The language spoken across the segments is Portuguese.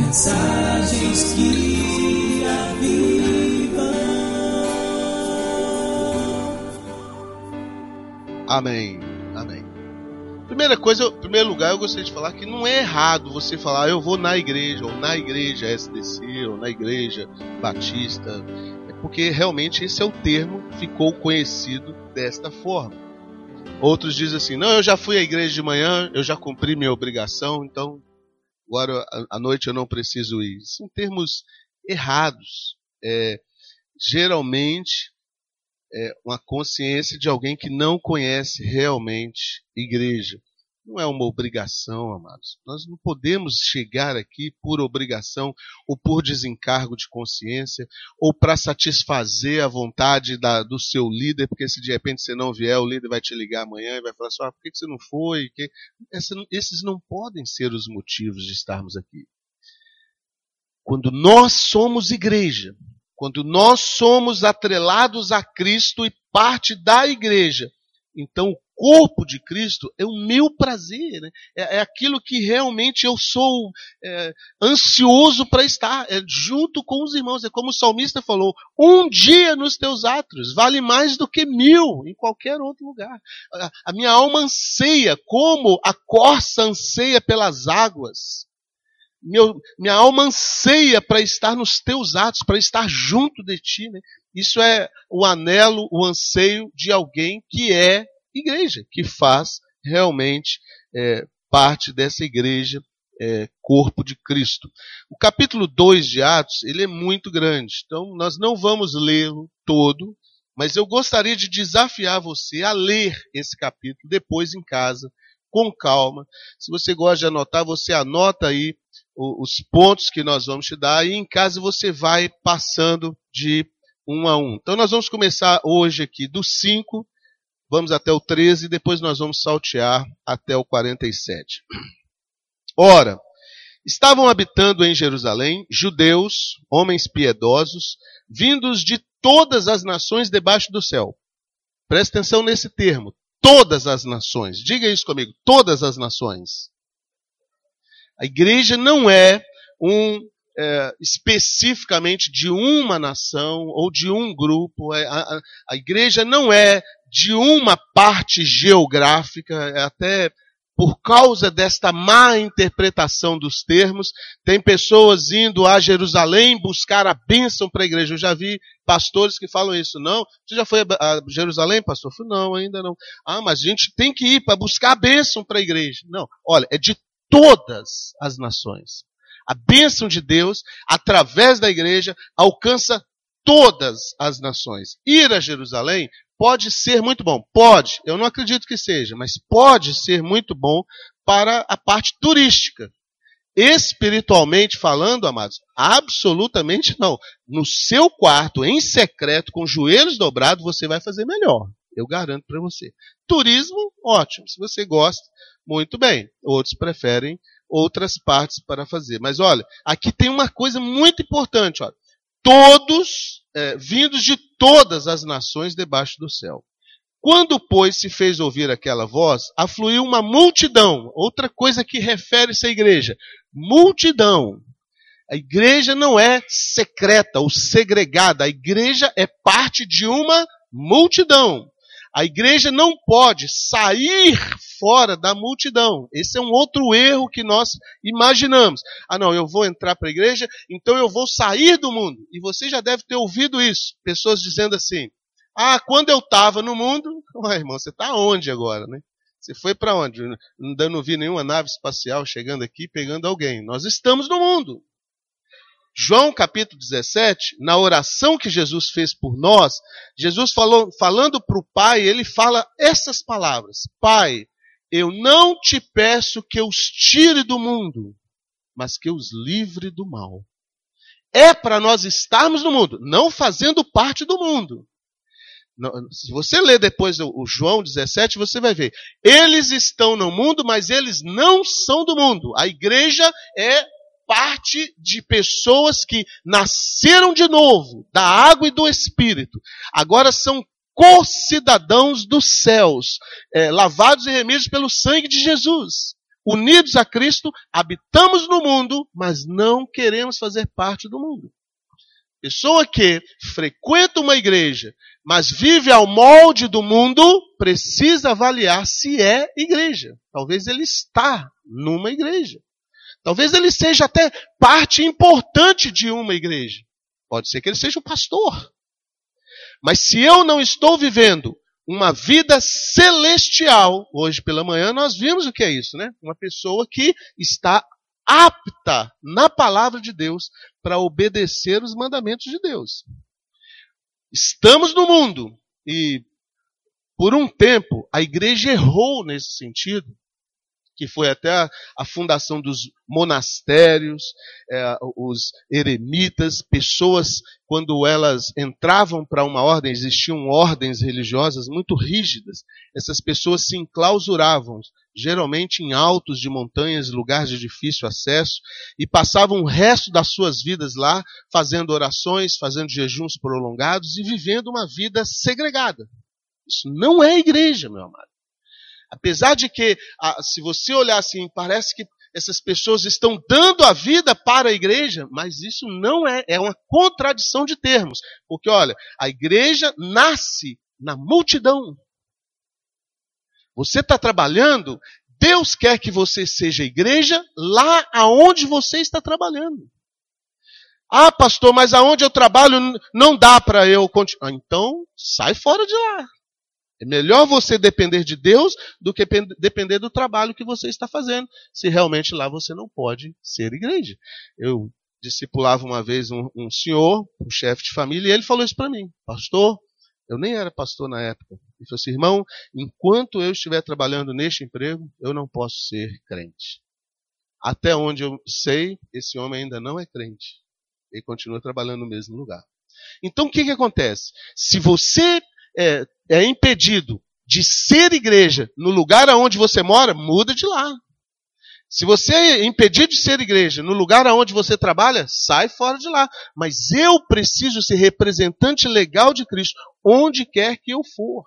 Mensagens que avivam. Amém. Amém. Primeira coisa, em primeiro lugar, eu gostaria de falar que não é errado você falar, eu vou na igreja, ou na igreja SDC, ou na igreja Batista, é porque realmente esse é o termo, ficou conhecido desta forma. Outros dizem assim, não, eu já fui à igreja de manhã, eu já cumpri minha obrigação, então agora à noite eu não preciso ir. São termos errados. É, geralmente é, uma consciência de alguém que não conhece realmente igreja. Não é uma obrigação, amados. Nós não podemos chegar aqui por obrigação ou por desencargo de consciência ou para satisfazer a vontade da, do seu líder, porque se de repente você não vier, o líder vai te ligar amanhã e vai falar assim: ah, por que você não foi? Essa, esses não podem ser os motivos de estarmos aqui. Quando nós somos igreja, quando nós somos atrelados a Cristo e parte da igreja, então o corpo de Cristo é o meu prazer, né? é, é, aquilo que realmente eu sou é, ansioso para estar, é junto com os irmãos. É como o salmista falou: um dia nos teus átrios vale mais do que mil em qualquer outro lugar. A, a minha alma anseia, como a corça anseia pelas águas. Meu, minha alma anseia para estar nos teus atos, para estar junto de ti. Né? Isso é o anelo, o anseio de alguém que é igreja, que faz realmente é, parte dessa igreja, é, corpo de Cristo. O capítulo 2 de Atos, ele é muito grande, então nós não vamos lê-lo todo, mas eu gostaria de desafiar você a ler esse capítulo depois em casa, com calma. Se você gosta de anotar, você anota aí os pontos que nós vamos te dar e em casa você vai passando de um a um. Então nós vamos começar hoje aqui do 5, vamos até o 13 e depois nós vamos saltear até o 47. Ora, estavam habitando em Jerusalém judeus, homens piedosos, vindos de todas as nações debaixo do céu. Presta atenção nesse termo, todas as nações. Diga isso comigo, todas as nações. A igreja não é um é, especificamente de uma nação ou de um grupo. É, a, a, a, igreja não é de uma parte geográfica, é até por causa desta má interpretação dos termos, tem pessoas indo a Jerusalém buscar a bênção para a igreja. Eu já vi pastores que falam isso. Não, você já foi a Jerusalém, pastor? Não, ainda não. Ah, mas a gente tem que ir para buscar a bênção para a igreja. Não, olha, é de todas as nações. A bênção de Deus, através da igreja, alcança todas as nações. Ir a Jerusalém pode ser muito bom. Pode. Eu não acredito que seja, mas pode ser muito bom para a parte turística. Espiritualmente falando, amados, absolutamente não. No seu quarto, em secreto, com joelhos dobrados, você vai fazer melhor. Eu garanto para você. Turismo, ótimo. Se você gosta, muito bem. Outros preferem outras partes para fazer. Mas olha, aqui tem uma coisa muito importante. Olha. Todos, é, vindos de todas as nações debaixo do céu. Quando, pois, se fez ouvir aquela voz, afluiu uma multidão. Outra coisa que refere-se à igreja. Multidão. A igreja não é secreta ou segregada. A igreja é parte de uma multidão. A igreja não pode sair fora da multidão. Esse é um outro erro que nós imaginamos. Ah, não, eu vou entrar para a igreja, então eu vou sair do mundo. E você já deve ter ouvido isso. Pessoas dizendo assim: Ah, quando eu estava no mundo, ué, irmão, você está onde agora, né? Você foi para onde? Ainda não vi nenhuma nave espacial chegando aqui pegando alguém. Nós estamos no mundo. João capítulo 17, na oração que Jesus fez por nós, Jesus falou, falando para o Pai, ele fala essas palavras: Pai, eu não te peço que os tire do mundo, mas que os livre do mal. É para nós estarmos no mundo, não fazendo parte do mundo. Se você ler depois o João 17, você vai ver. Eles estão no mundo, mas eles não são do mundo. A igreja é parte de pessoas que nasceram de novo, da água e do Espírito. Agora são co-cidadãos dos céus, é, lavados e remidos pelo sangue de Jesus. unidos a Cristo, habitamos no mundo, mas não queremos fazer parte do mundo. Pessoa que frequenta uma igreja, mas vive ao molde do mundo, precisa avaliar se é igreja. Talvez ele está numa igreja. Talvez ele seja até parte importante de uma igreja. Pode ser que ele seja o pastor. Mas se eu não estou vivendo uma vida celestial, hoje pela manhã nós vimos o que é isso, né? Uma pessoa que está apta na palavra de Deus para obedecer os mandamentos de Deus. Estamos no mundo e por um tempo a igreja errou nesse sentido que foi até a, a fundação dos monastérios, é, os eremitas, pessoas, quando elas entravam para uma ordem, existiam ordens religiosas muito rígidas, essas pessoas se enclausuravam, geralmente em altos de montanhas, lugares de difícil acesso, e passavam o resto das suas vidas lá, fazendo orações, fazendo jejuns prolongados e vivendo uma vida segregada. Isso não é igreja, meu amado. Apesar de que, se você olhar assim, parece que essas pessoas estão dando a vida para a igreja, mas isso não é, é uma contradição de termos. Porque, olha, a igreja nasce na multidão. Você está trabalhando, Deus quer que você seja igreja lá aonde você está trabalhando. Ah, pastor, mas aonde eu trabalho não dá para eu continuar. Então, sai fora de lá. É melhor você depender de Deus do que depender do trabalho que você está fazendo, se realmente lá você não pode ser igreja. Eu discipulava uma vez um, um senhor, um chefe de família, e ele falou isso para mim, pastor. Eu nem era pastor na época. Ele falou assim, irmão, enquanto eu estiver trabalhando neste emprego, eu não posso ser crente. Até onde eu sei, esse homem ainda não é crente. Ele continua trabalhando no mesmo lugar. Então o que, que acontece? Se você é, é impedido de ser igreja no lugar aonde você mora, muda de lá. Se você é impedido de ser igreja no lugar aonde você trabalha, sai fora de lá. Mas eu preciso ser representante legal de Cristo onde quer que eu for.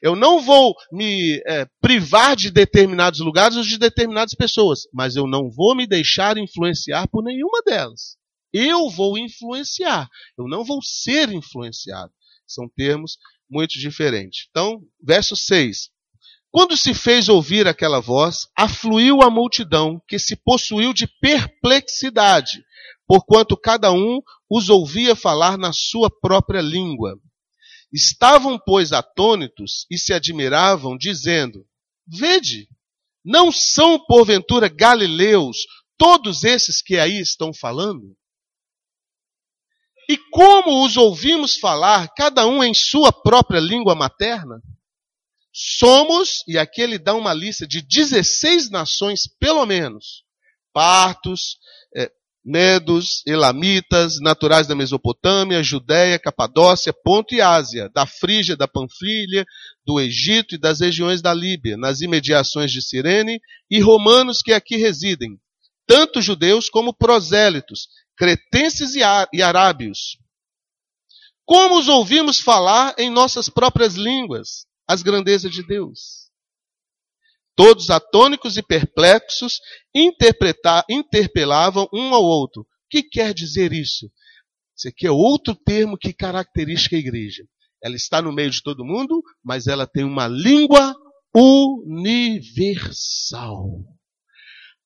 Eu não vou me é, privar de determinados lugares ou de determinadas pessoas, mas eu não vou me deixar influenciar por nenhuma delas. Eu vou influenciar, eu não vou ser influenciado. São termos muito diferente. Então, verso 6. Quando se fez ouvir aquela voz, afluiu a multidão, que se possuiu de perplexidade, porquanto cada um os ouvia falar na sua própria língua. Estavam, pois, atônitos e se admiravam, dizendo: Vede, não são porventura galileus todos esses que aí estão falando? E como os ouvimos falar, cada um em sua própria língua materna? Somos, e aqui ele dá uma lista de 16 nações, pelo menos: partos, é, medos, elamitas, naturais da Mesopotâmia, Judéia, Capadócia, Ponto e Ásia, da Frígia, da Panfilha, do Egito e das regiões da Líbia, nas imediações de Cirene, e romanos que aqui residem, tanto judeus como prosélitos, cretenses e arábios. Como os ouvimos falar em nossas próprias línguas as grandezas de Deus? Todos atônicos e perplexos interpelavam um ao outro. O que quer dizer isso? Isso aqui é outro termo que caracteriza a igreja. Ela está no meio de todo mundo, mas ela tem uma língua universal.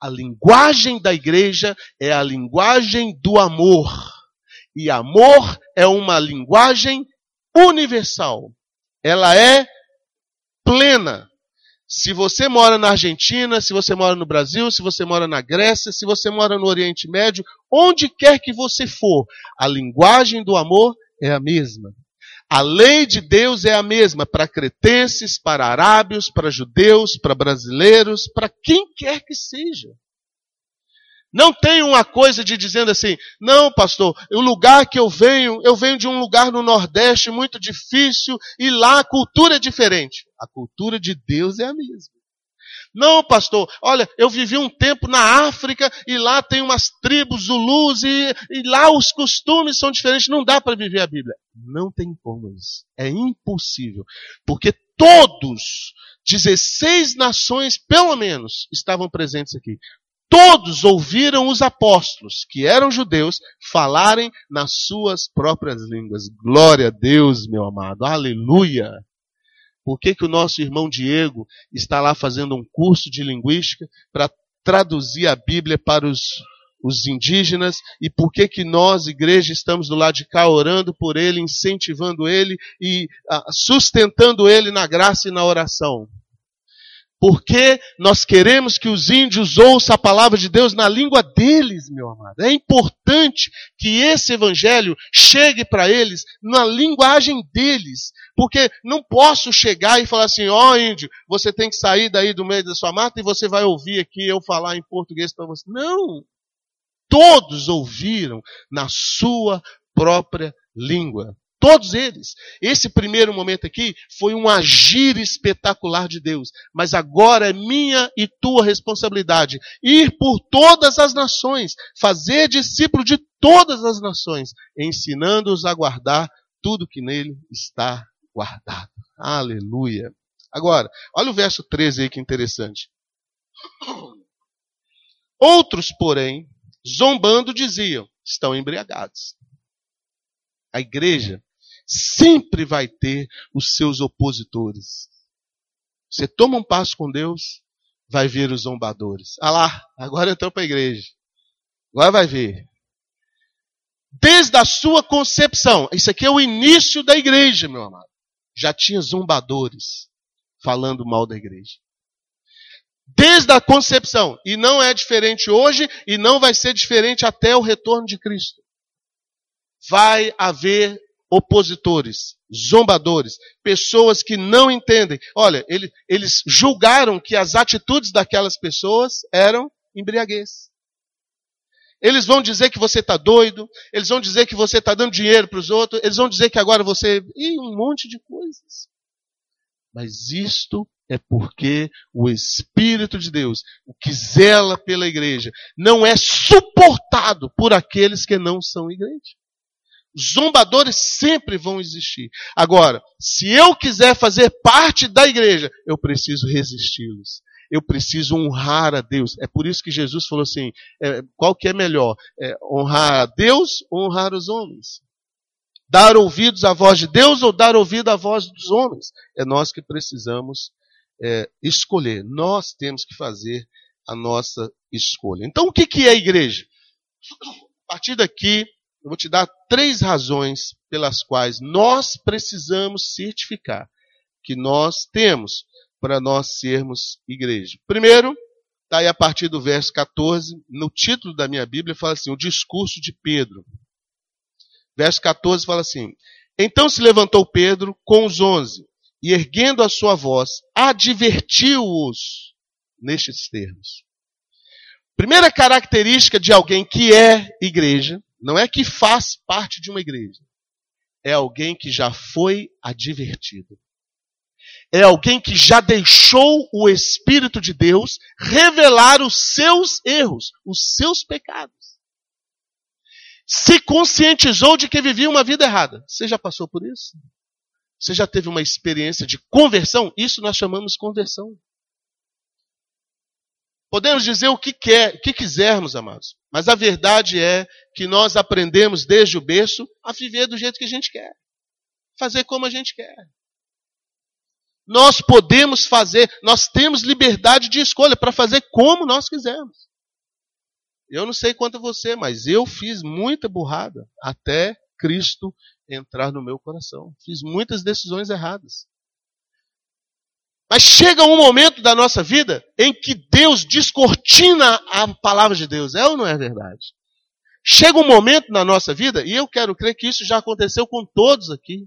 A linguagem da igreja é a linguagem do amor. E amor é uma linguagem universal. Ela é plena. Se você mora na Argentina, se você mora no Brasil, se você mora na Grécia, se você mora no Oriente Médio, onde quer que você for, a linguagem do amor é a mesma. A lei de Deus é a mesma para cretenses, para arábios, para judeus, para brasileiros, para quem quer que seja. Não tem uma coisa de dizendo assim, não, pastor, o lugar que eu venho, eu venho de um lugar no Nordeste muito difícil e lá a cultura é diferente. A cultura de Deus é a mesma. Não, pastor, olha, eu vivi um tempo na África e lá tem umas tribos zulus e, e lá os costumes são diferentes. Não dá para viver a Bíblia. Não tem como isso. É impossível. Porque todos, 16 nações pelo menos, estavam presentes aqui. Todos ouviram os apóstolos, que eram judeus, falarem nas suas próprias línguas. Glória a Deus, meu amado. Aleluia. Por que, que o nosso irmão Diego está lá fazendo um curso de linguística para traduzir a Bíblia para os, os indígenas? E por que, que nós, igreja, estamos do lado de cá orando por ele, incentivando ele e ah, sustentando ele na graça e na oração? Porque nós queremos que os índios ouçam a palavra de Deus na língua deles, meu amado. É importante que esse evangelho chegue para eles na linguagem deles. Porque não posso chegar e falar assim, ó oh, índio, você tem que sair daí do meio da sua mata e você vai ouvir aqui eu falar em português para você. Não! Todos ouviram na sua própria língua. Todos eles. Esse primeiro momento aqui foi um agir espetacular de Deus. Mas agora é minha e tua responsabilidade ir por todas as nações, fazer discípulo de todas as nações, ensinando-os a guardar tudo que nele está guardado. Aleluia. Agora, olha o verso 13 aí que interessante. Outros, porém, zombando, diziam: estão embriagados. A igreja sempre vai ter os seus opositores. Você toma um passo com Deus, vai ver os zombadores. Ah lá, agora entrou para a igreja. Agora vai ver. Desde a sua concepção, isso aqui é o início da igreja, meu amado. Já tinha zombadores falando mal da igreja. Desde a concepção. E não é diferente hoje e não vai ser diferente até o retorno de Cristo. Vai haver opositores, zombadores, pessoas que não entendem. Olha, ele, eles julgaram que as atitudes daquelas pessoas eram embriaguez. Eles vão dizer que você está doido, eles vão dizer que você está dando dinheiro para os outros, eles vão dizer que agora você. e um monte de coisas. Mas isto é porque o Espírito de Deus, o que zela pela igreja, não é suportado por aqueles que não são igreja. Zombadores sempre vão existir. Agora, se eu quiser fazer parte da igreja, eu preciso resisti-los. Eu preciso honrar a Deus. É por isso que Jesus falou assim: é, qual que é melhor? É, honrar a Deus ou honrar os homens? Dar ouvidos à voz de Deus ou dar ouvido à voz dos homens? É nós que precisamos é, escolher. Nós temos que fazer a nossa escolha. Então, o que, que é a igreja? A partir daqui, eu vou te dar três razões pelas quais nós precisamos certificar que nós temos para nós sermos igreja. Primeiro, está aí a partir do verso 14, no título da minha Bíblia fala assim: o discurso de Pedro. Verso 14 fala assim: Então se levantou Pedro com os onze, e erguendo a sua voz, advertiu-os nestes termos. Primeira característica de alguém que é igreja não é que faz parte de uma igreja. É alguém que já foi advertido. É alguém que já deixou o Espírito de Deus revelar os seus erros, os seus pecados. Se conscientizou de que vivia uma vida errada. Você já passou por isso? Você já teve uma experiência de conversão? Isso nós chamamos conversão. Podemos dizer o que, quer, o que quisermos, amados, mas a verdade é que nós aprendemos desde o berço a viver do jeito que a gente quer, fazer como a gente quer. Nós podemos fazer, nós temos liberdade de escolha para fazer como nós quisermos. Eu não sei quanto você, mas eu fiz muita burrada até Cristo entrar no meu coração. Fiz muitas decisões erradas. Mas chega um momento da nossa vida em que Deus descortina a palavra de Deus. É ou não é verdade? Chega um momento na nossa vida, e eu quero crer que isso já aconteceu com todos aqui.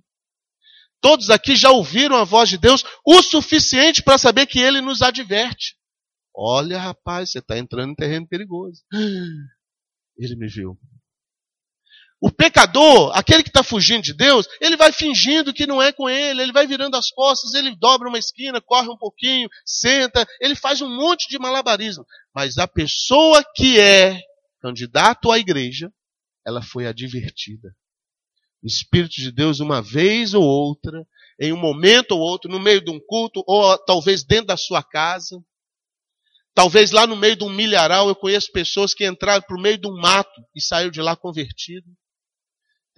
Todos aqui já ouviram a voz de Deus o suficiente para saber que Ele nos adverte. Olha, rapaz, você está entrando em terreno perigoso. Ele me viu. O pecador, aquele que está fugindo de Deus, ele vai fingindo que não é com ele, ele vai virando as costas, ele dobra uma esquina, corre um pouquinho, senta, ele faz um monte de malabarismo. Mas a pessoa que é candidato à igreja, ela foi advertida. O Espírito de Deus, uma vez ou outra, em um momento ou outro, no meio de um culto, ou talvez dentro da sua casa, talvez lá no meio de um milharal, eu conheço pessoas que entraram para o meio de um mato e saíram de lá convertido.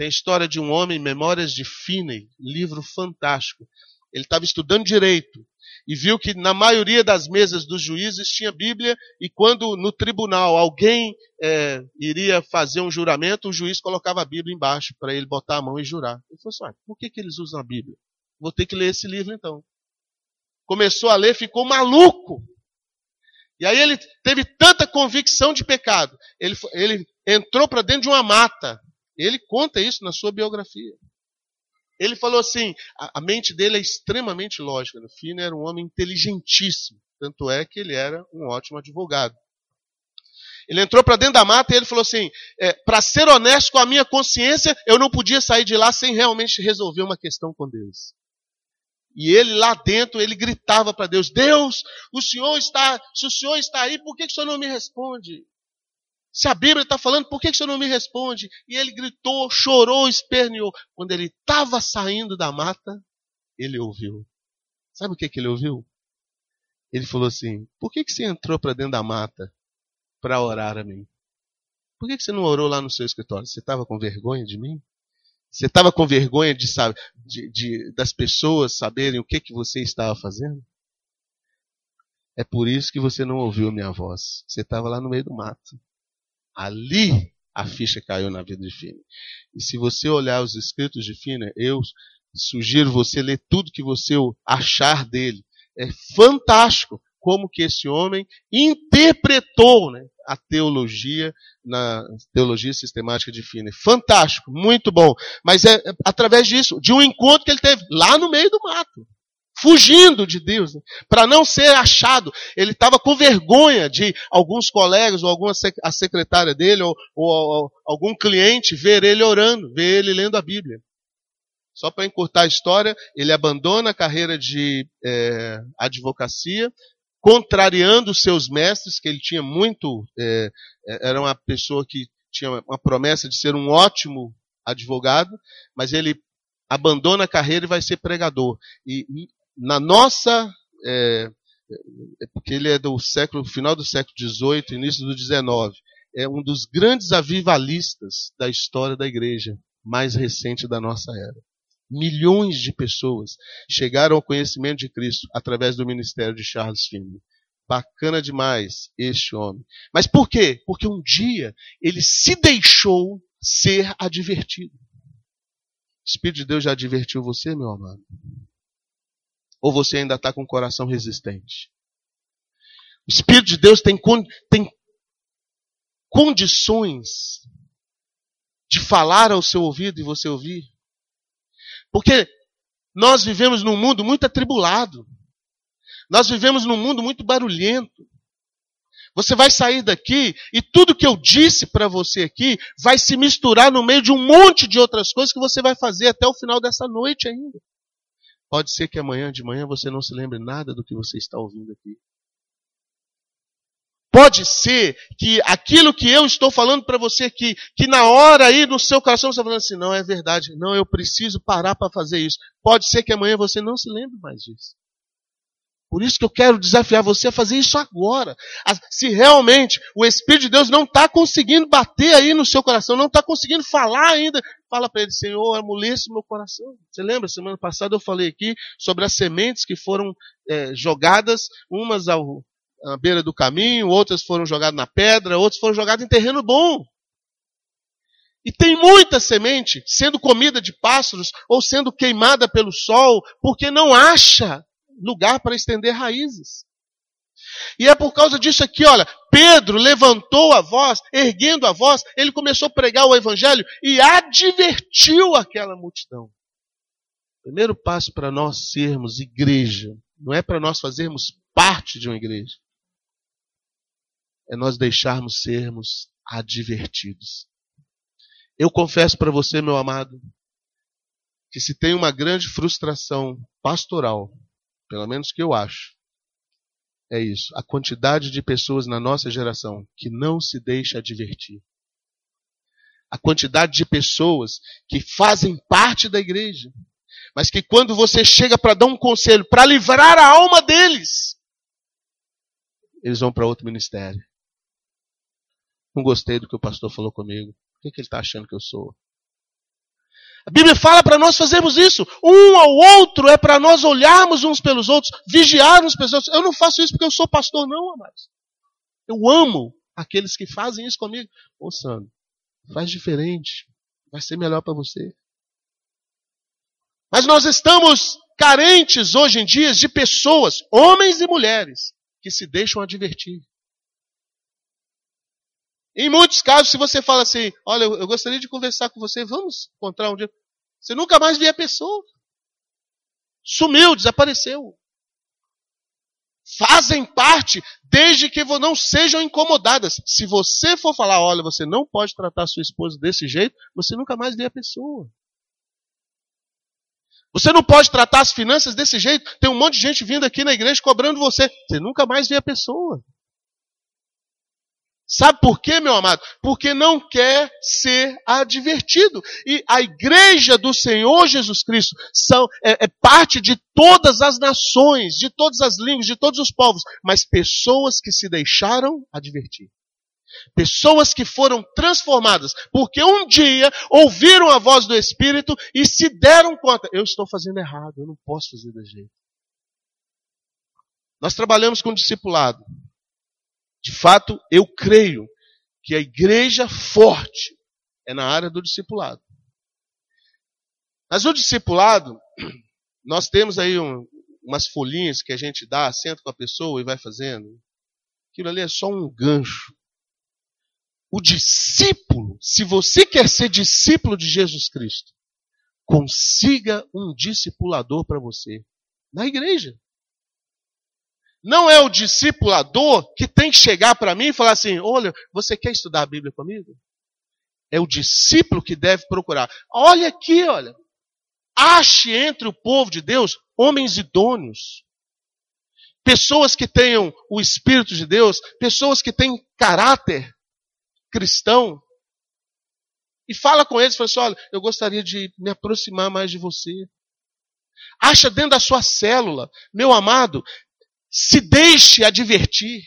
Tem a história de um homem, Memórias de Finney, livro fantástico. Ele estava estudando direito e viu que na maioria das mesas dos juízes tinha Bíblia e quando no tribunal alguém é, iria fazer um juramento, o juiz colocava a Bíblia embaixo para ele botar a mão e jurar. Ele falou assim, por que, que eles usam a Bíblia? Vou ter que ler esse livro então. Começou a ler, ficou maluco. E aí ele teve tanta convicção de pecado. Ele, ele entrou para dentro de uma mata. Ele conta isso na sua biografia. Ele falou assim: a, a mente dele é extremamente lógica. No fim, era um homem inteligentíssimo. Tanto é que ele era um ótimo advogado. Ele entrou para dentro da mata e ele falou assim: é, para ser honesto com a minha consciência, eu não podia sair de lá sem realmente resolver uma questão com Deus. E ele lá dentro, ele gritava para Deus: Deus, o Senhor está, se o Senhor está aí, por que, que o Senhor não me responde? Se a Bíblia está falando, por que, o Senhor não me responde? E ele gritou, chorou, esperneou. Quando ele estava saindo da mata, ele ouviu. Sabe o que, que ele ouviu? Ele falou assim: Por que, que você entrou para dentro da mata para orar a mim? Por que, que você não orou lá no seu escritório? Você estava com vergonha de mim? Você estava com vergonha de, de, de, das pessoas saberem o que, que você estava fazendo? É por isso que você não ouviu minha voz. Você estava lá no meio do mato. Ali a ficha caiu na vida de Fine. E se você olhar os escritos de Fine, eu sugiro você ler tudo que você achar dele. É fantástico como que esse homem interpretou né, a teologia na teologia sistemática de Fine. Fantástico, muito bom. Mas é, é através disso, de um encontro que ele teve lá no meio do mato fugindo de Deus, né? para não ser achado. Ele estava com vergonha de alguns colegas ou alguma a secretária dele ou, ou, ou, algum cliente ver ele orando, ver ele lendo a Bíblia. Só para encurtar a história, ele abandona a carreira de é, advocacia, contrariando seus mestres, que ele tinha muito, é, é era uma pessoa que tinha uma promessa de ser um ótimo advogado, mas ele abandona a carreira e vai ser pregador. E na nossa. É, é, porque ele é do século, final do século XVIII, início do XIX. É um dos grandes avivalistas da história da igreja mais recente da nossa era. Milhões de pessoas chegaram ao conhecimento de Cristo através do ministério de Charles Finney. Bacana demais este homem. Mas por quê? Porque um dia ele se deixou ser advertido. O Espírito de Deus já advertiu você, meu amado? Ou você ainda está com o coração resistente? O Espírito de Deus tem, tem condições de falar ao seu ouvido e você ouvir. Porque nós vivemos num mundo muito atribulado. Nós vivemos num mundo muito barulhento. Você vai sair daqui e tudo que eu disse para você aqui vai se misturar no meio de um monte de outras coisas que você vai fazer até o final dessa noite ainda. Pode ser que amanhã de manhã você não se lembre nada do que você está ouvindo aqui. Pode ser que aquilo que eu estou falando para você aqui, que na hora aí no seu coração você está falando assim, não é verdade, não, eu preciso parar para fazer isso. Pode ser que amanhã você não se lembre mais disso. Por isso que eu quero desafiar você a fazer isso agora. Se realmente o Espírito de Deus não está conseguindo bater aí no seu coração, não está conseguindo falar ainda, fala para ele, Senhor, amolece meu coração. Você lembra, semana passada eu falei aqui sobre as sementes que foram é, jogadas, umas ao, à beira do caminho, outras foram jogadas na pedra, outras foram jogadas em terreno bom. E tem muita semente sendo comida de pássaros ou sendo queimada pelo sol, porque não acha lugar para estender raízes. E é por causa disso aqui, olha, Pedro levantou a voz, erguendo a voz, ele começou a pregar o evangelho e advertiu aquela multidão. Primeiro passo para nós sermos igreja, não é para nós fazermos parte de uma igreja. É nós deixarmos sermos advertidos. Eu confesso para você, meu amado, que se tem uma grande frustração pastoral pelo menos que eu acho, é isso. A quantidade de pessoas na nossa geração que não se deixa advertir. a quantidade de pessoas que fazem parte da igreja, mas que quando você chega para dar um conselho, para livrar a alma deles, eles vão para outro ministério. Não gostei do que o pastor falou comigo. O que, que ele está achando que eu sou? A Bíblia fala para nós fazermos isso. Um ao outro é para nós olharmos uns pelos outros, vigiarmos pelos outros. Eu não faço isso porque eu sou pastor, não, amados. Eu amo aqueles que fazem isso comigo. Ô, Sandro, faz diferente. Vai ser melhor para você. Mas nós estamos carentes hoje em dia de pessoas, homens e mulheres, que se deixam advertir. Em muitos casos, se você fala assim, olha, eu gostaria de conversar com você, vamos encontrar um dia. Você nunca mais vê a pessoa. Sumiu, desapareceu. Fazem parte desde que não sejam incomodadas. Se você for falar, olha, você não pode tratar sua esposa desse jeito, você nunca mais vê a pessoa. Você não pode tratar as finanças desse jeito. Tem um monte de gente vindo aqui na igreja cobrando você. Você nunca mais vê a pessoa. Sabe por quê, meu amado? Porque não quer ser advertido. E a igreja do Senhor Jesus Cristo são, é, é, parte de todas as nações, de todas as línguas, de todos os povos, mas pessoas que se deixaram advertir. Pessoas que foram transformadas, porque um dia ouviram a voz do Espírito e se deram conta: eu estou fazendo errado, eu não posso fazer desse jeito. Nós trabalhamos com discipulado. De fato, eu creio que a igreja forte é na área do discipulado. Mas o discipulado, nós temos aí um, umas folhinhas que a gente dá, senta com a pessoa e vai fazendo. Aquilo ali é só um gancho. O discípulo, se você quer ser discípulo de Jesus Cristo, consiga um discipulador para você na igreja. Não é o discipulador que tem que chegar para mim e falar assim: olha, você quer estudar a Bíblia comigo? É o discípulo que deve procurar. Olha aqui, olha. Ache entre o povo de Deus homens idôneos. Pessoas que tenham o Espírito de Deus, pessoas que têm caráter cristão. E fala com eles, fala assim, olha, eu gostaria de me aproximar mais de você. Acha dentro da sua célula, meu amado, se deixe advertir.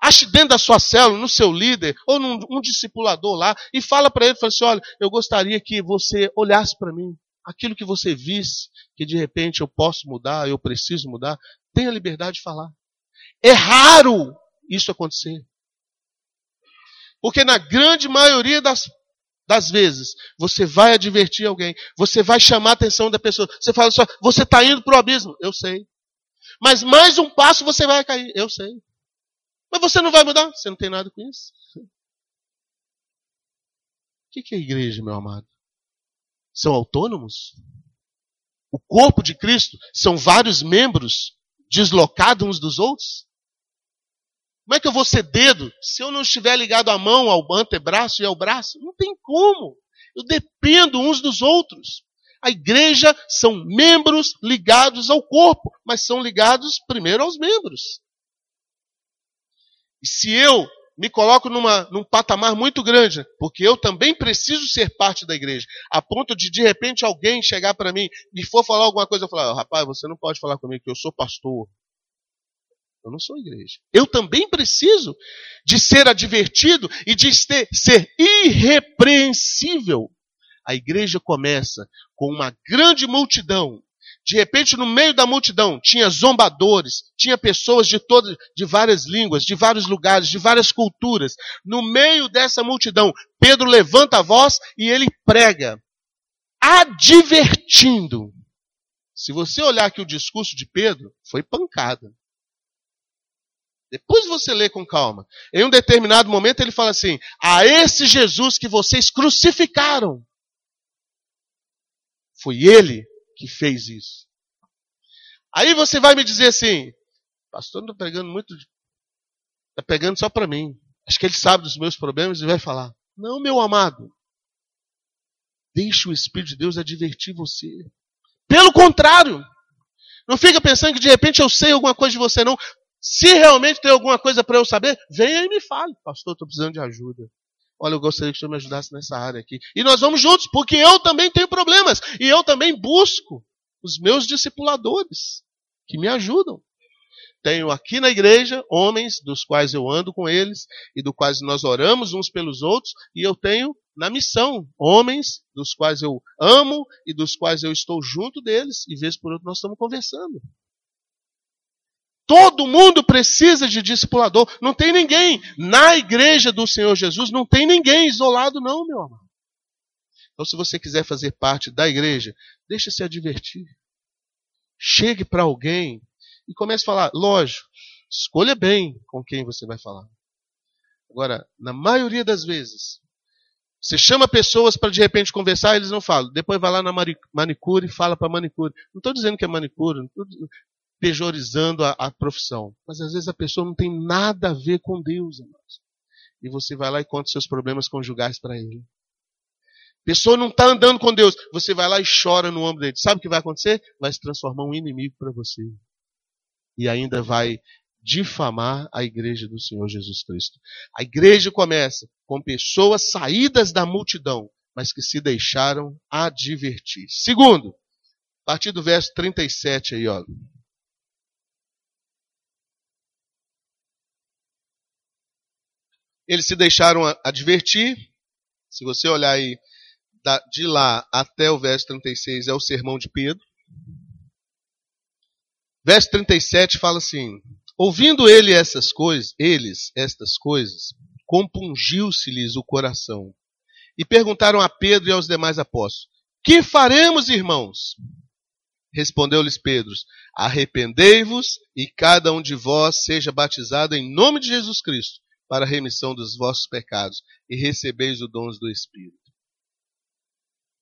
Ache dentro da sua célula, no seu líder, ou num um discipulador lá, e fala para ele, fala assim, olha, eu gostaria que você olhasse para mim, aquilo que você visse, que de repente eu posso mudar, eu preciso mudar, tenha liberdade de falar. É raro isso acontecer. Porque na grande maioria das, das vezes, você vai advertir alguém, você vai chamar a atenção da pessoa, você fala assim, você está indo para o abismo. Eu sei. Mas mais um passo você vai cair. Eu sei. Mas você não vai mudar? Você não tem nada com isso? O que é igreja, meu amado? São autônomos? O corpo de Cristo são vários membros deslocados uns dos outros? Como é que eu vou ser dedo se eu não estiver ligado à mão, ao antebraço e ao braço? Não tem como. Eu dependo uns dos outros. A igreja são membros ligados ao corpo, mas são ligados primeiro aos membros. E se eu me coloco numa, num patamar muito grande, porque eu também preciso ser parte da igreja, a ponto de de repente alguém chegar para mim e for falar alguma coisa, eu falar, rapaz, você não pode falar comigo que eu sou pastor. Eu não sou igreja. Eu também preciso de ser advertido e de ser, ser irrepreensível a igreja começa com uma grande multidão. De repente, no meio da multidão, tinha zombadores, tinha pessoas de todas, de várias línguas, de vários lugares, de várias culturas. No meio dessa multidão, Pedro levanta a voz e ele prega, advertindo. Se você olhar aqui o discurso de Pedro, foi pancada. Depois você lê com calma. Em um determinado momento ele fala assim: A esse Jesus que vocês crucificaram, foi ele que fez isso. Aí você vai me dizer assim, pastor não está pregando muito, está pegando só para mim. Acho que ele sabe dos meus problemas e vai falar. Não, meu amado. Deixe o Espírito de Deus advertir você. Pelo contrário. Não fica pensando que de repente eu sei alguma coisa de você, não. Se realmente tem alguma coisa para eu saber, venha e me fale. Pastor, estou precisando de ajuda. Olha, eu gostaria que o senhor me ajudasse nessa área aqui. E nós vamos juntos, porque eu também tenho problemas. E eu também busco os meus discipuladores que me ajudam. Tenho aqui na igreja homens dos quais eu ando com eles e do quais nós oramos uns pelos outros, e eu tenho na missão homens dos quais eu amo e dos quais eu estou junto deles, e vez por outra nós estamos conversando. Todo mundo precisa de discipulador. Não tem ninguém na igreja do Senhor Jesus, não tem ninguém isolado, não, meu amado. Então, se você quiser fazer parte da igreja, deixa se advertir. Chegue para alguém e comece a falar. Lógico, escolha bem com quem você vai falar. Agora, na maioria das vezes, você chama pessoas para de repente conversar, eles não falam. Depois vai lá na manicure e fala para manicure. Não estou dizendo que é manicure, pejorizando a, a, profissão. Mas às vezes a pessoa não tem nada a ver com Deus, irmãos. E você vai lá e conta seus problemas conjugais para ele. Pessoa não está andando com Deus. Você vai lá e chora no ombro dele. Sabe o que vai acontecer? Vai se transformar um inimigo para você e ainda vai difamar a igreja do Senhor Jesus Cristo. A igreja começa com pessoas saídas da multidão, mas que se deixaram advertir. Segundo, a partir do verso 37 aí, ó. Eles se deixaram advertir. Se você olhar aí de lá até o verso 36 é o sermão de Pedro. Verso 37 fala assim: Ouvindo ele essas coisas, eles estas coisas, compungiu-se-lhes o coração. E perguntaram a Pedro e aos demais apóstolos: Que faremos, irmãos? Respondeu-lhes Pedro: Arrependei-vos e cada um de vós seja batizado em nome de Jesus Cristo para a remissão dos vossos pecados e recebeis o dom do Espírito.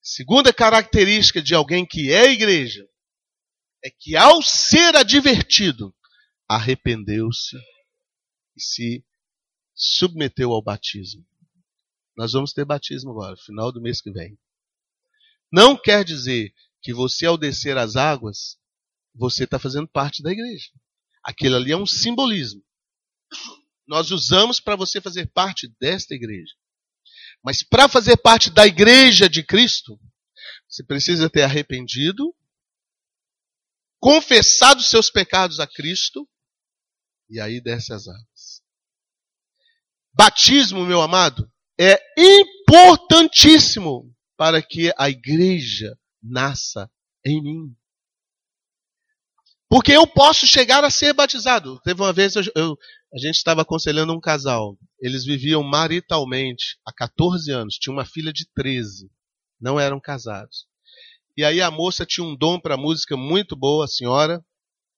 Segunda característica de alguém que é igreja é que ao ser advertido, arrependeu-se e se submeteu ao batismo. Nós vamos ter batismo agora, final do mês que vem. Não quer dizer que você, ao descer as águas, você está fazendo parte da igreja. Aquilo ali é um simbolismo. Nós usamos para você fazer parte desta igreja. Mas para fazer parte da igreja de Cristo, você precisa ter arrependido confessado seus pecados a Cristo, e aí desce as águas. Batismo, meu amado, é importantíssimo para que a igreja nasça em mim. Porque eu posso chegar a ser batizado. Teve uma vez, eu, eu, a gente estava aconselhando um casal. Eles viviam maritalmente há 14 anos. Tinha uma filha de 13. Não eram casados. E aí a moça tinha um dom para música muito boa, a senhora,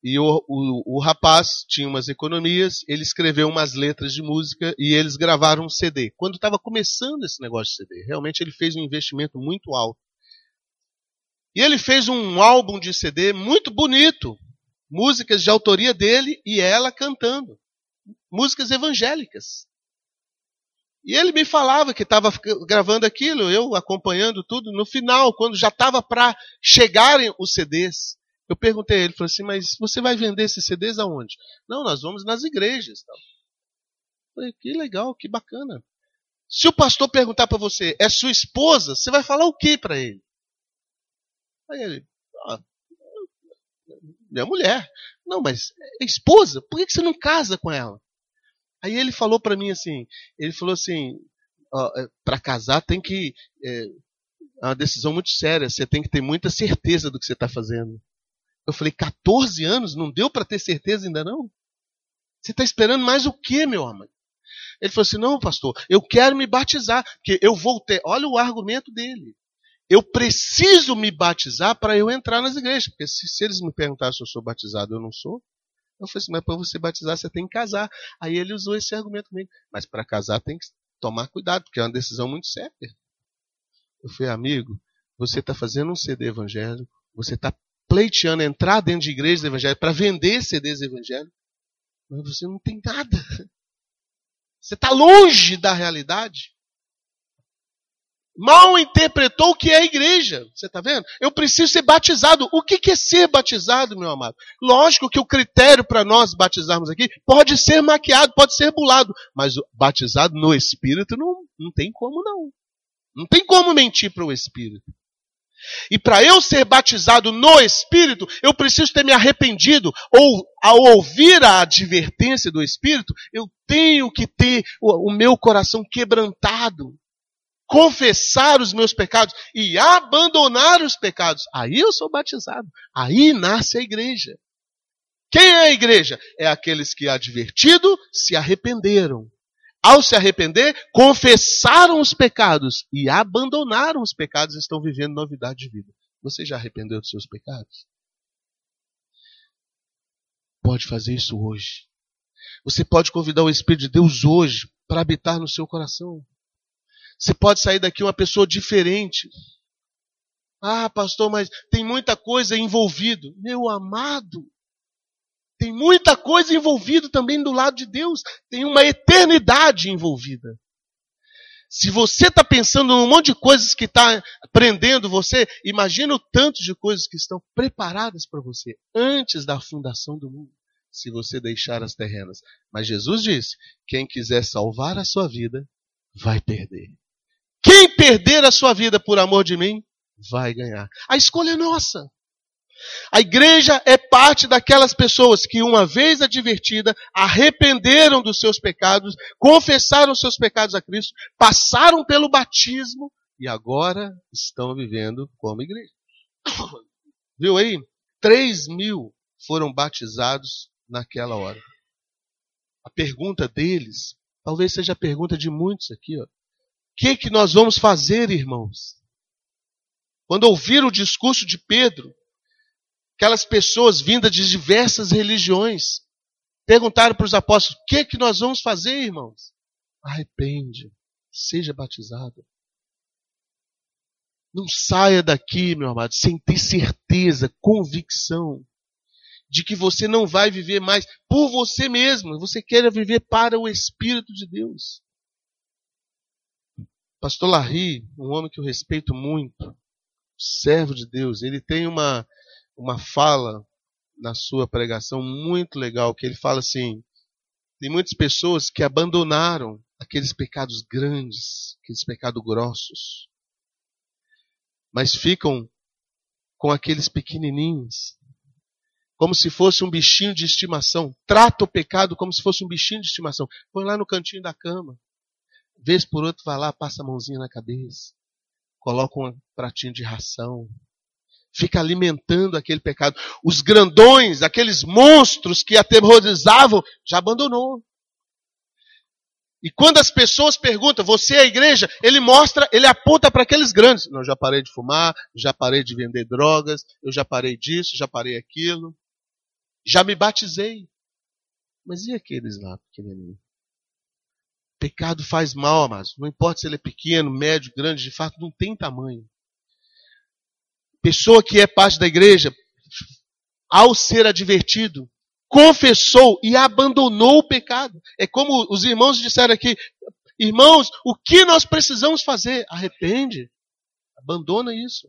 e o, o, o, rapaz tinha umas economias, ele escreveu umas letras de música e eles gravaram um CD. Quando estava começando esse negócio de CD, realmente ele fez um investimento muito alto. E ele fez um álbum de CD muito bonito, músicas de autoria dele e ela cantando, músicas evangélicas. E ele me falava que estava gravando aquilo, eu acompanhando tudo. No final, quando já estava para chegarem os CDs, eu perguntei a ele, falei assim, mas você vai vender esses CDs aonde? Não, nós vamos nas igrejas. Tal. Falei, que legal, que bacana. Se o pastor perguntar para você, é sua esposa, você vai falar o que para ele? Aí ele, ah, minha mulher. Não, mas é esposa? Por que você não casa com ela? Aí ele falou para mim assim, ele falou assim, é, para casar tem que é, é uma decisão muito séria, você tem que ter muita certeza do que você está fazendo. Eu falei, 14 anos, não deu para ter certeza ainda não? Você está esperando mais o que, meu amor? Ele falou assim, não, pastor, eu quero me batizar, porque eu voltei. Olha o argumento dele. Eu preciso me batizar para eu entrar nas igrejas, porque se, se eles me perguntarem se eu sou batizado, eu não sou. Eu falei assim, mas para você batizar você tem que casar. Aí ele usou esse argumento comigo. Mas para casar tem que tomar cuidado, porque é uma decisão muito séria. Eu falei, amigo, você está fazendo um CD evangélico, você está pleiteando entrar dentro de igrejas evangélicas para vender CDs evangélicos, mas você não tem nada. Você está longe da realidade mal interpretou o que é a igreja. Você está vendo? Eu preciso ser batizado. O que é ser batizado, meu amado? Lógico que o critério para nós batizarmos aqui pode ser maquiado, pode ser bulado, mas batizado no Espírito não, Não tem como não. Não tem como mentir para o Espírito. E para eu ser batizado no Espírito, eu preciso ter me arrependido. Ou, ao ouvir a advertência do Espírito, eu tenho que ter o, o meu coração quebrantado. Confessar os meus pecados e abandonar os pecados. Aí eu sou batizado. Aí nasce a igreja. Quem é a igreja? É aqueles que, advertido, se arrependeram. Ao se arrepender, confessaram os pecados e abandonaram os pecados e estão vivendo novidade de vida. Você já arrependeu dos seus pecados? Pode fazer isso hoje. Você pode convidar o Espírito de Deus hoje para habitar no seu coração. Você pode sair daqui uma pessoa diferente. Ah, pastor, mas tem muita coisa envolvido. Meu amado, tem muita coisa envolvida também do lado de Deus. Tem uma eternidade envolvida. Se você está pensando num monte de coisas que está prendendo você, imagina o tanto de coisas que estão preparadas para você antes da fundação do mundo, se você deixar as terrenas. Mas Jesus disse: quem quiser salvar a sua vida, vai perder. Quem perder a sua vida por amor de mim, vai ganhar. A escolha é nossa. A igreja é parte daquelas pessoas que, uma vez advertida, arrependeram dos seus pecados, confessaram seus pecados a Cristo, passaram pelo batismo e agora estão vivendo como igreja. Viu aí? Três mil foram batizados naquela hora. A pergunta deles, talvez seja a pergunta de muitos aqui, ó. Que, que nós vamos fazer, irmãos? Quando ouviram o discurso de Pedro, aquelas pessoas vindas de diversas religiões perguntaram para os apóstolos: o que, que nós vamos fazer, irmãos? Arrepende, seja batizado. Não saia daqui, meu amado, sem ter certeza, convicção de que você não vai viver mais por você mesmo, você quer viver para o Espírito de Deus. Pastor Larry, um homem que eu respeito muito, servo de Deus, ele tem uma uma fala na sua pregação muito legal, que ele fala assim: tem muitas pessoas que abandonaram aqueles pecados grandes, aqueles pecados grossos, mas ficam com aqueles pequenininhos, como se fosse um bichinho de estimação. Trata o pecado como se fosse um bichinho de estimação. Põe lá no cantinho da cama. Vez por outro, vai lá, passa a mãozinha na cabeça. Coloca um pratinho de ração fica alimentando aquele pecado. Os grandões, aqueles monstros que aterrorizavam, já abandonou. E quando as pessoas perguntam, você é a igreja? Ele mostra, ele aponta para aqueles grandes. Não, já parei de fumar, já parei de vender drogas, eu já parei disso, já parei aquilo. Já me batizei. Mas e aqueles lá pequenininhos? Pecado faz mal, mas não importa se ele é pequeno, médio, grande, de fato não tem tamanho pessoa que é parte da igreja, ao ser advertido, confessou e abandonou o pecado. É como os irmãos disseram aqui, irmãos, o que nós precisamos fazer? Arrepende, abandona isso.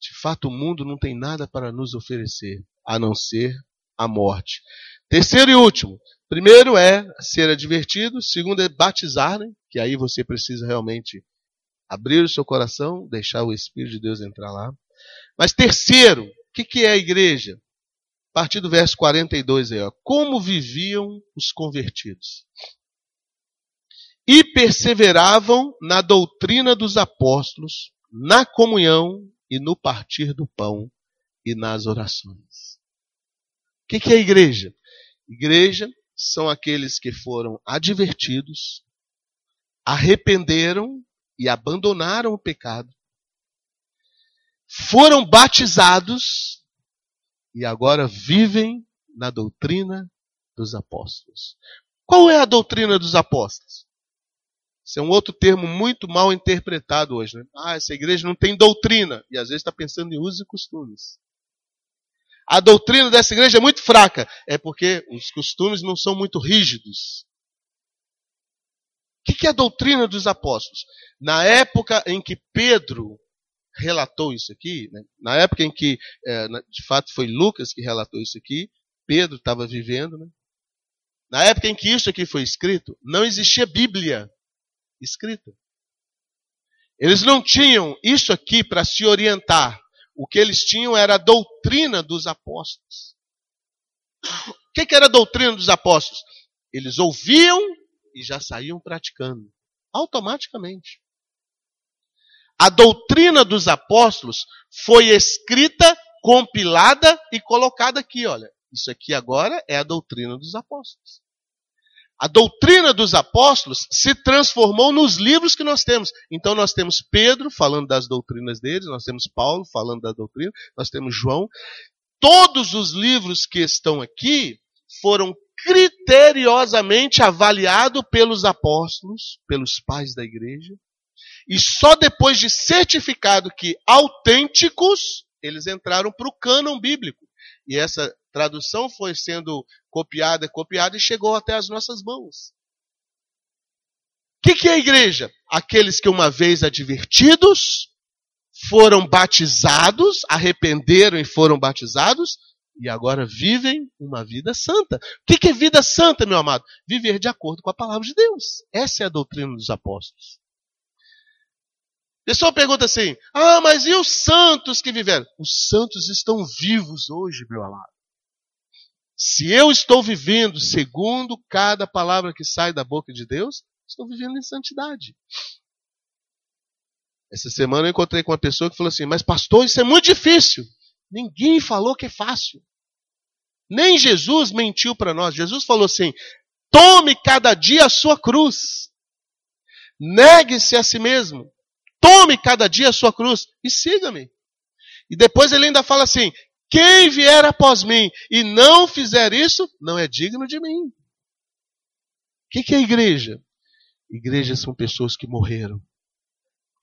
De fato, o mundo não tem nada para nos oferecer, a não ser a morte. Terceiro e último. Primeiro é ser advertido, segundo é batizar, né? que aí você precisa realmente abrir o seu coração, deixar o Espírito de Deus entrar lá. Mas terceiro, o que, que é a igreja? A partir do verso 42 aí, ó, como viviam os convertidos? E perseveravam na doutrina dos apóstolos, na comunhão e no partir do pão e nas orações. O que, que é a igreja? Igreja são aqueles que foram advertidos, arrependeram e abandonaram o pecado, foram batizados e agora vivem na doutrina dos apóstolos. Qual é a doutrina dos apóstolos? Isso é um outro termo muito mal interpretado hoje. Né? Ah, essa igreja não tem doutrina. E às vezes está pensando em usos e costumes. A doutrina dessa igreja é muito fraca. É porque os costumes não são muito rígidos que, que é a doutrina dos apóstolos? Na época em que Pedro relatou isso aqui, né? na época em que, é, de fato, foi Lucas que relatou isso aqui, Pedro estava vivendo, né? na época em que isso aqui foi escrito, não existia Bíblia. escrita. Eles não tinham isso aqui para se orientar. O que eles tinham era a doutrina dos apóstolos. O que, era a doutrina dos apóstolos? Eles ouviam e já saíam praticando, automaticamente. A doutrina dos apóstolos foi escrita, compilada e colocada aqui, olha. Isso aqui agora é a doutrina dos apóstolos. A doutrina dos apóstolos se transformou nos livros que nós temos. Então nós temos Pedro falando das doutrinas deles, nós temos Paulo falando da doutrina, nós temos João. Todos os livros que estão aqui foram criteriosamente avaliados pelos apóstolos, pelos pais da igreja, e só depois de certificado que autênticos, eles entraram para o cânon bíblico. E essa tradução foi sendo copiada, copiada e chegou até as nossas mãos. O que, que é a igreja? Aqueles que uma vez advertidos, foram batizados, arrependeram e foram batizados, e agora vivem uma vida santa. O que, que é vida santa, meu amado? Viver de acordo com a palavra de Deus. Essa é a doutrina dos apóstolos. A pessoa pergunta assim: ah, mas e os santos que viveram? Os santos estão vivos hoje, meu amado. Se eu estou vivendo segundo cada palavra que sai da boca de Deus, estou vivendo em santidade. Essa semana eu encontrei com uma pessoa que falou assim: Mas, pastor, isso é muito difícil. Ninguém falou que é fácil. Nem Jesus mentiu para nós. Jesus falou assim: Tome cada dia a sua cruz. Negue-se a si mesmo. Tome cada dia a sua cruz e siga-me. E depois ele ainda fala assim: quem vier após mim e não fizer isso, não é digno de mim. O que, que é igreja? Igrejas são pessoas que morreram.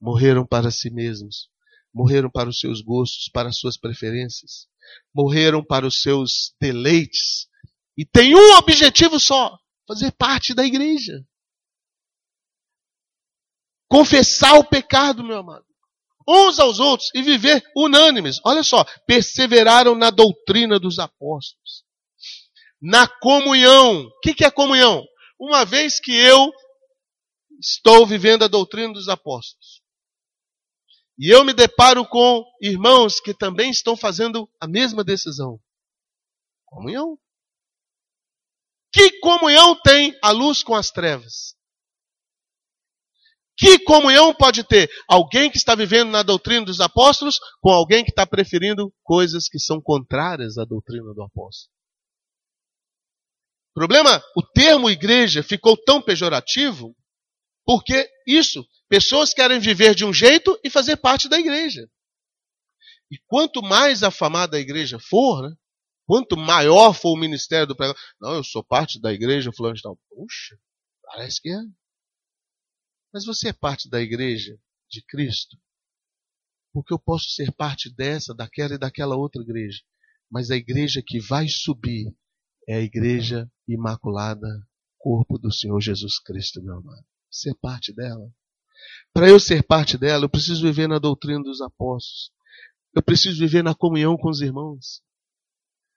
Morreram para si mesmos. Morreram para os seus gostos, para as suas preferências. Morreram para os seus deleites. E tem um objetivo só: fazer parte da igreja. Confessar o pecado, meu amado uns aos outros e viver unânimes. Olha só, perseveraram na doutrina dos apóstolos, na comunhão. O que, é comunhão? Uma vez que eu estou vivendo a doutrina dos apóstolos e eu me deparo com irmãos que também estão fazendo a mesma decisão. Comunhão. Que comunhão tem a luz com as trevas? Que comunhão pode ter alguém que está vivendo na doutrina dos apóstolos com alguém que está preferindo coisas que são contrárias à doutrina do apóstolo? Problema, o termo igreja ficou tão pejorativo porque isso, pessoas querem viver de um jeito e fazer parte da igreja. E quanto mais afamada a igreja for, né, quanto maior for o ministério do pregador, não, eu sou parte da igreja, fulano de tal. Puxa, parece que é. Mas você é parte da igreja de Cristo? Porque eu posso ser parte dessa, daquela e daquela outra igreja. Mas a igreja que vai subir é a igreja imaculada, corpo do Senhor Jesus Cristo, meu amado. Ser é parte dela. Para eu ser parte dela, eu preciso viver na doutrina dos apóstolos. Eu preciso viver na comunhão com os irmãos.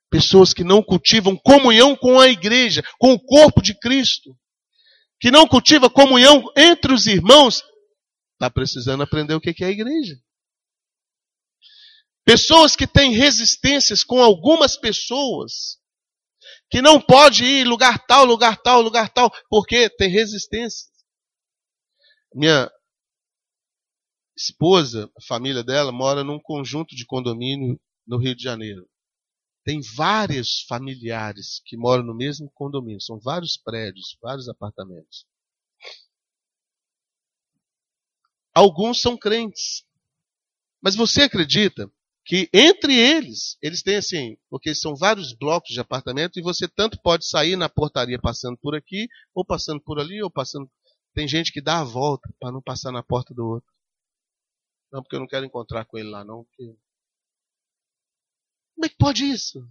Pessoas que não cultivam comunhão com a igreja, com o corpo de Cristo que não cultiva comunhão entre os irmãos, está precisando aprender o que é a igreja. Pessoas que têm resistências com algumas pessoas, que não pode ir lugar tal, lugar tal, lugar tal, porque tem resistência. Minha esposa, a família dela, mora num conjunto de condomínio no Rio de Janeiro. Tem vários familiares que moram no mesmo condomínio. São vários prédios, vários apartamentos. Alguns são crentes. Mas você acredita que entre eles, eles têm assim, porque são vários blocos de apartamento e você tanto pode sair na portaria passando por aqui, ou passando por ali, ou passando. Tem gente que dá a volta para não passar na porta do outro. Não, porque eu não quero encontrar com ele lá, não. Porque como é que pode isso?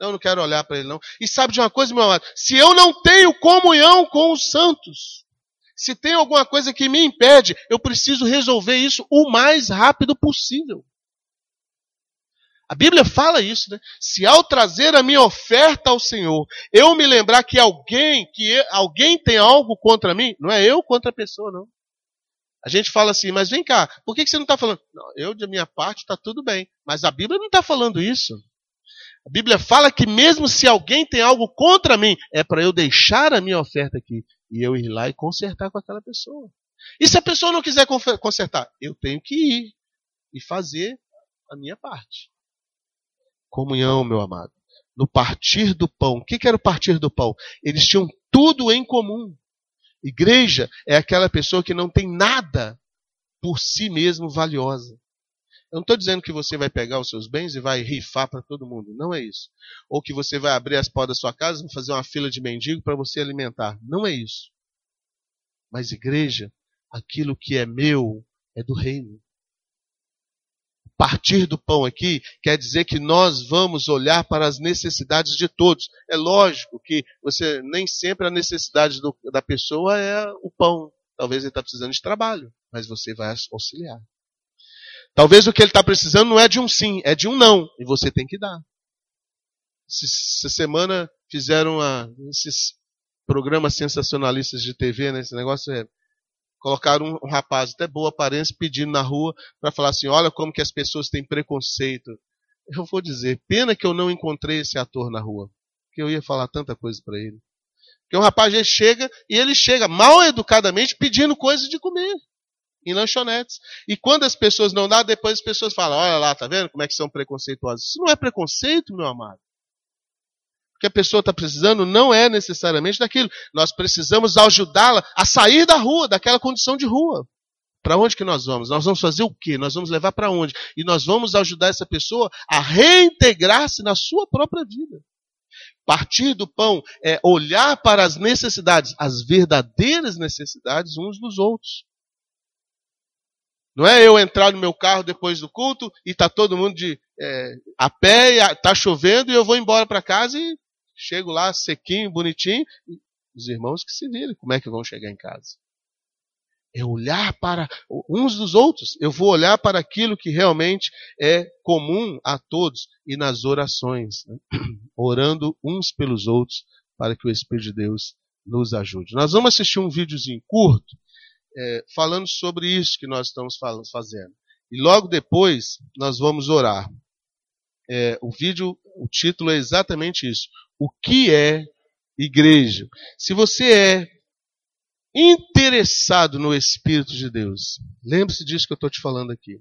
Eu não quero olhar para ele, não. E sabe de uma coisa, meu amado? Se eu não tenho comunhão com os santos, se tem alguma coisa que me impede, eu preciso resolver isso o mais rápido possível. A Bíblia fala isso, né? Se ao trazer a minha oferta ao Senhor, eu me lembrar que alguém, que alguém tem algo contra mim, não é eu contra a pessoa, não. A gente fala assim, mas vem cá, por que você não está falando? Não, eu, de minha parte, está tudo bem. Mas a Bíblia não está falando isso. A Bíblia fala que mesmo se alguém tem algo contra mim, é para eu deixar a minha oferta aqui e eu ir lá e consertar com aquela pessoa. E se a pessoa não quiser consertar, eu tenho que ir e fazer a minha parte. Comunhão, meu amado. No partir do pão. O que era o partir do pão? Eles tinham tudo em comum. Igreja é aquela pessoa que não tem nada por si mesmo valiosa. Eu não estou dizendo que você vai pegar os seus bens e vai rifar para todo mundo. Não é isso. Ou que você vai abrir as portas da sua casa e fazer uma fila de mendigo para você alimentar. Não é isso. Mas, igreja, aquilo que é meu é do reino. Partir do pão aqui quer dizer que nós vamos olhar para as necessidades de todos. É lógico que você nem sempre a necessidade do, da pessoa é o pão. Talvez ele está precisando de trabalho, mas você vai auxiliar. Talvez o que ele está precisando não é de um sim, é de um não. E você tem que dar. Essa semana fizeram uma, esses programas sensacionalistas de TV, né? Esse negócio é. Colocaram um, um rapaz até boa aparência pedindo na rua para falar assim: olha como que as pessoas têm preconceito. Eu vou dizer, pena que eu não encontrei esse ator na rua. Que eu ia falar tanta coisa para ele. Porque um rapaz ele chega e ele chega mal educadamente pedindo coisas de comer em lanchonetes. E quando as pessoas não dão, depois as pessoas falam: olha lá, tá vendo como é que são preconceituosos? Isso não é preconceito, meu amado. Que a pessoa está precisando não é necessariamente daquilo. Nós precisamos ajudá-la a sair da rua, daquela condição de rua. Para onde que nós vamos? Nós vamos fazer o quê? Nós vamos levar para onde? E nós vamos ajudar essa pessoa a reintegrar-se na sua própria vida. Partir do pão é olhar para as necessidades, as verdadeiras necessidades uns dos outros. Não é eu entrar no meu carro depois do culto e tá todo mundo de é, a pé, tá chovendo e eu vou embora para casa e chego lá sequinho, bonitinho. E os irmãos que se viram, como é que vão chegar em casa? É olhar para uns dos outros. Eu vou olhar para aquilo que realmente é comum a todos e nas orações, né? orando uns pelos outros para que o Espírito de Deus nos ajude. Nós vamos assistir um videozinho curto é, falando sobre isso que nós estamos fazendo. E logo depois nós vamos orar. É, o vídeo, o título é exatamente isso. O que é igreja? Se você é interessado no Espírito de Deus, lembre-se disso que eu estou te falando aqui.